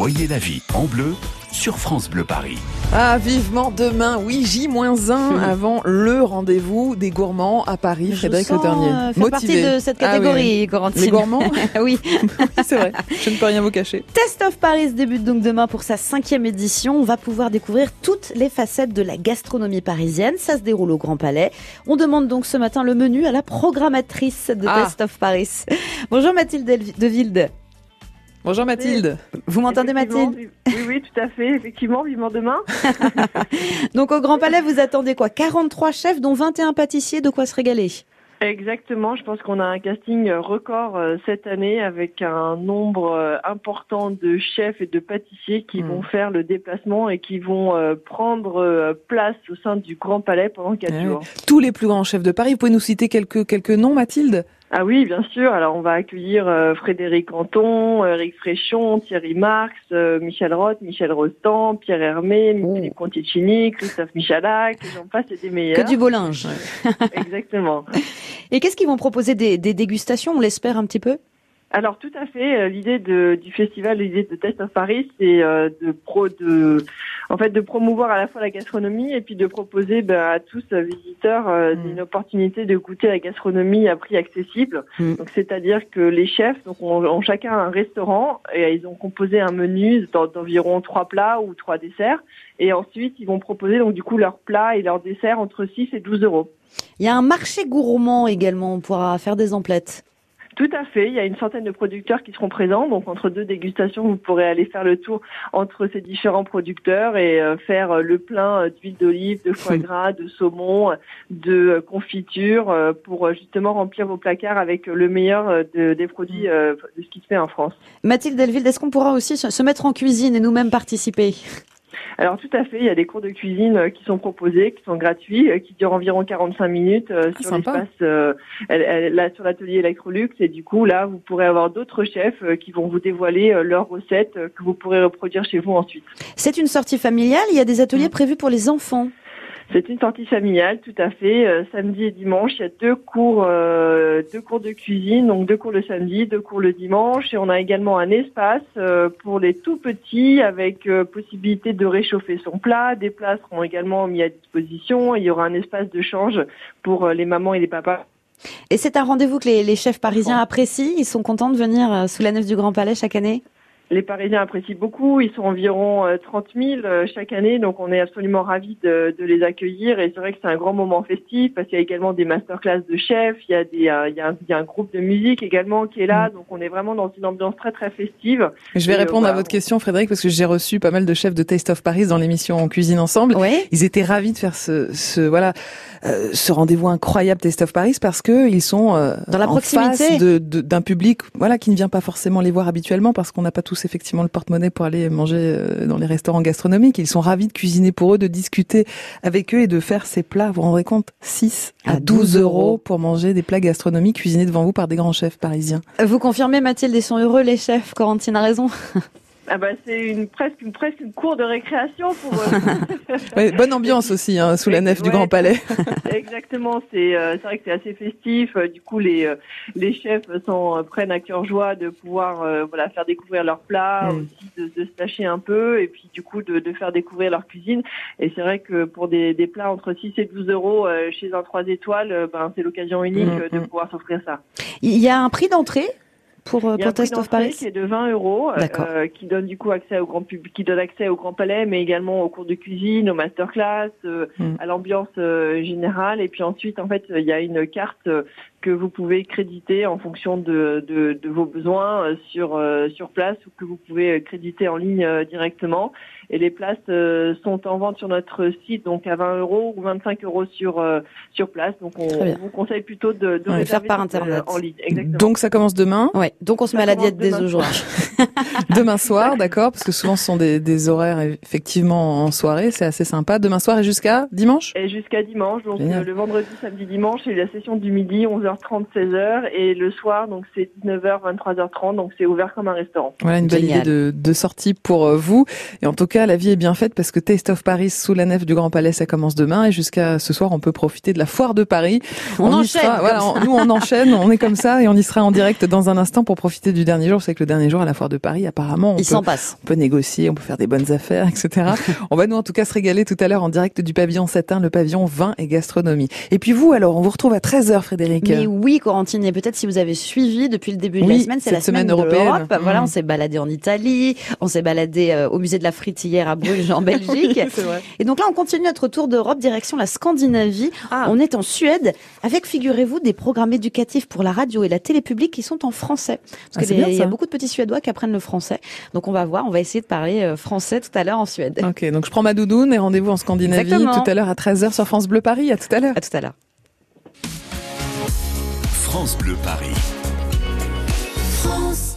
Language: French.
Voyez la vie en bleu sur France Bleu Paris. Ah, vivement demain, oui, J-1 avant le rendez-vous des gourmands à Paris, Frédéric Le Ternier. Euh, faire partie de cette catégorie, ah, oui. Les gourmands Oui. c'est vrai, je ne peux rien vous cacher. Test of Paris débute donc demain pour sa cinquième édition. On va pouvoir découvrir toutes les facettes de la gastronomie parisienne. Ça se déroule au Grand Palais. On demande donc ce matin le menu à la programmatrice de ah. Test of Paris. Bonjour Mathilde Devilde. Bonjour Mathilde. Vous m'entendez Mathilde Oui, oui, tout à fait. Effectivement, vivement demain. Donc au Grand Palais, vous attendez quoi? 43 chefs, dont 21 pâtissiers, de quoi se régaler? Exactement, je pense qu'on a un casting record euh, cette année avec un nombre euh, important de chefs et de pâtissiers qui hmm. vont faire le déplacement et qui vont euh, prendre place au sein du Grand Palais pendant quatre eh jours. Tous les plus grands chefs de Paris, vous pouvez nous citer quelques, quelques noms Mathilde? Ah oui, bien sûr. Alors on va accueillir Frédéric Anton, Eric Fréchon, Thierry Marx, Michel Roth, Michel Rostand, Pierre Hermé, oh. Philippe Conticini, Christophe Michalak, j'en passe, c'est des meilleurs. Que du beau linge. Exactement. Et qu'est-ce qu'ils vont proposer des, dégustations, on l'espère un petit peu? Alors tout à fait. Euh, l'idée du festival, l'idée de Test of Paris, c'est euh, de pro, de, en fait, de promouvoir à la fois la gastronomie et puis de proposer ben, à tous euh, visiteurs mm. une opportunité de goûter la gastronomie à prix accessible. Mm. Donc c'est-à-dire que les chefs donc ont, chacun un restaurant et ils ont composé un menu d'environ trois plats ou trois desserts et ensuite ils vont proposer donc du coup leurs plats et leurs desserts entre 6 et 12 euros. Il y a un marché gourmand également, on pourra faire des emplettes. Tout à fait. Il y a une centaine de producteurs qui seront présents. Donc, entre deux dégustations, vous pourrez aller faire le tour entre ces différents producteurs et euh, faire euh, le plein euh, d'huile d'olive, de foie gras, de saumon, de confiture pour justement remplir vos placards avec le meilleur des produits de ce qui se fait en France. Mathilde Delville, est-ce qu'on pourra aussi se mettre en cuisine et nous-mêmes participer? Alors tout à fait, il y a des cours de cuisine euh, qui sont proposés, qui sont gratuits, euh, qui durent environ 45 minutes euh, ah, sur l'espace, là sur l'atelier Electrolux. Et du coup, là, vous pourrez avoir d'autres chefs qui vont vous dévoiler leurs recettes que vous pourrez reproduire chez vous ensuite. C'est une sortie familiale. Il y a des ateliers mmh. prévus pour les enfants. C'est une sortie familiale, tout à fait. Euh, samedi et dimanche, il y a deux cours, euh, deux cours de cuisine, donc deux cours le samedi, deux cours le dimanche, et on a également un espace euh, pour les tout petits avec possibilité de réchauffer son plat. Des plats seront également mis à disposition. il y aura un espace de change pour les mamans et les papas. Et c'est un rendez-vous que les chefs parisiens apprécient. Ils sont contents de venir sous la nef du Grand Palais chaque année? Les Parisiens apprécient beaucoup. Ils sont environ 30 euh, 000 euh, chaque année, donc on est absolument ravis de, de les accueillir. Et c'est vrai que c'est un grand moment festif parce qu'il y a également des masterclass de chefs. Il y a des, euh, il, y a un, il y a un groupe de musique également qui est là, mm. donc on est vraiment dans une ambiance très très festive. Je vais répondre à votre question, Frédéric, parce que j'ai reçu pas mal de chefs de Taste of Paris dans l'émission En cuisine ensemble. Oui. Ils étaient ravis de faire ce, ce voilà, ce rendez-vous incroyable Taste of Paris parce que ils sont dans la en proximité d'un public, voilà, qui ne vient pas forcément les voir habituellement parce qu'on n'a pas tous effectivement le porte-monnaie pour aller manger euh, dans les restaurants gastronomiques. Ils sont ravis de cuisiner pour eux, de discuter avec eux et de faire ces plats. Vous vous rendrez compte 6 à 12 euros pour manger des plats gastronomiques cuisinés devant vous par des grands chefs parisiens. Vous confirmez, Mathilde, ils sont heureux les chefs. Corentine a raison. Ah bah c'est une presque une presque une cour de récréation pour. eux. bonne ambiance aussi hein, sous la nef du Grand Palais. Exactement, c'est euh, c'est vrai que c'est assez festif. Euh, du coup les euh, les chefs sont prennent à cœur joie de pouvoir voilà faire découvrir leurs plats, mm. aussi de, de, se tâcher un peu et puis du coup de, de faire découvrir leur cuisine. Et c'est vrai que pour des, des plats entre 6 et 12 euros chez un 3 étoiles, ben c'est l'occasion unique mm, de mm. pouvoir s'offrir ça. Il y a un prix d'entrée? Pour, euh, pour Test of Paris qui est de 20 euros, euh, qui donne du coup accès au grand public, qui donne accès au Grand Palais, mais également aux cours de cuisine, aux masterclass, euh, hmm. à l'ambiance euh, générale. Et puis ensuite, en fait, il y a une carte que vous pouvez créditer en fonction de, de, de vos besoins sur sur place ou que vous pouvez créditer en ligne directement. Et les places sont en vente sur notre site, donc à 20 euros ou 25 euros sur sur place. Donc on, vous conseille plutôt de, de réserver faire par internet en ligne. Exactement. Donc ça commence demain. Ouais. Donc on se met à la diète dès aujourd'hui. demain soir, d'accord, parce que souvent ce sont des, des horaires effectivement en soirée, c'est assez sympa. Demain soir et jusqu'à dimanche? Et jusqu'à dimanche, donc le vendredi, samedi, dimanche, c'est la session du midi, 11h 12h30, 16h. Et le soir, donc c'est 19h, 23h30. Donc c'est ouvert comme un restaurant. Voilà une belle idée de, de, sortie pour euh, vous. Et en tout cas, la vie est bien faite parce que Taste of Paris sous la nef du Grand Palais, ça commence demain. Et jusqu'à ce soir, on peut profiter de la foire de Paris. On, enchaîne. voilà, nous, on enchaîne. On est comme ça et on y sera en direct dans un instant pour profiter du dernier jour. C'est que le dernier jour à la foire de Paris, apparemment, on, Il peut, passe. on peut négocier, on peut faire des bonnes affaires, etc. on va nous, en tout cas, se régaler tout à l'heure en direct du pavillon 7 le pavillon vin et gastronomie. Et puis vous, alors, on vous retrouve à 13h, Frédéric. Mais oui, Corentine, et peut-être si vous avez suivi depuis le début de la semaine, c'est la semaine, européenne. Voilà, mmh. on s'est baladé en Italie, on s'est baladé euh, au musée de la frite hier à Bruges en Belgique. vrai. Et donc là, on continue notre tour d'Europe direction la Scandinavie. Ah. On est en Suède avec, figurez-vous, des programmes éducatifs pour la radio et la télé publique qui sont en français. Parce ah, qu'il y a beaucoup de petits Suédois qui apprennent le français. Donc on va voir, on va essayer de parler euh, français tout à l'heure en Suède. Ok, donc je prends ma doudoune et rendez-vous en Scandinavie tout à l'heure à 13h sur France Bleu Paris. À tout à l'heure. À tout à l'heure. France Bleu Paris. France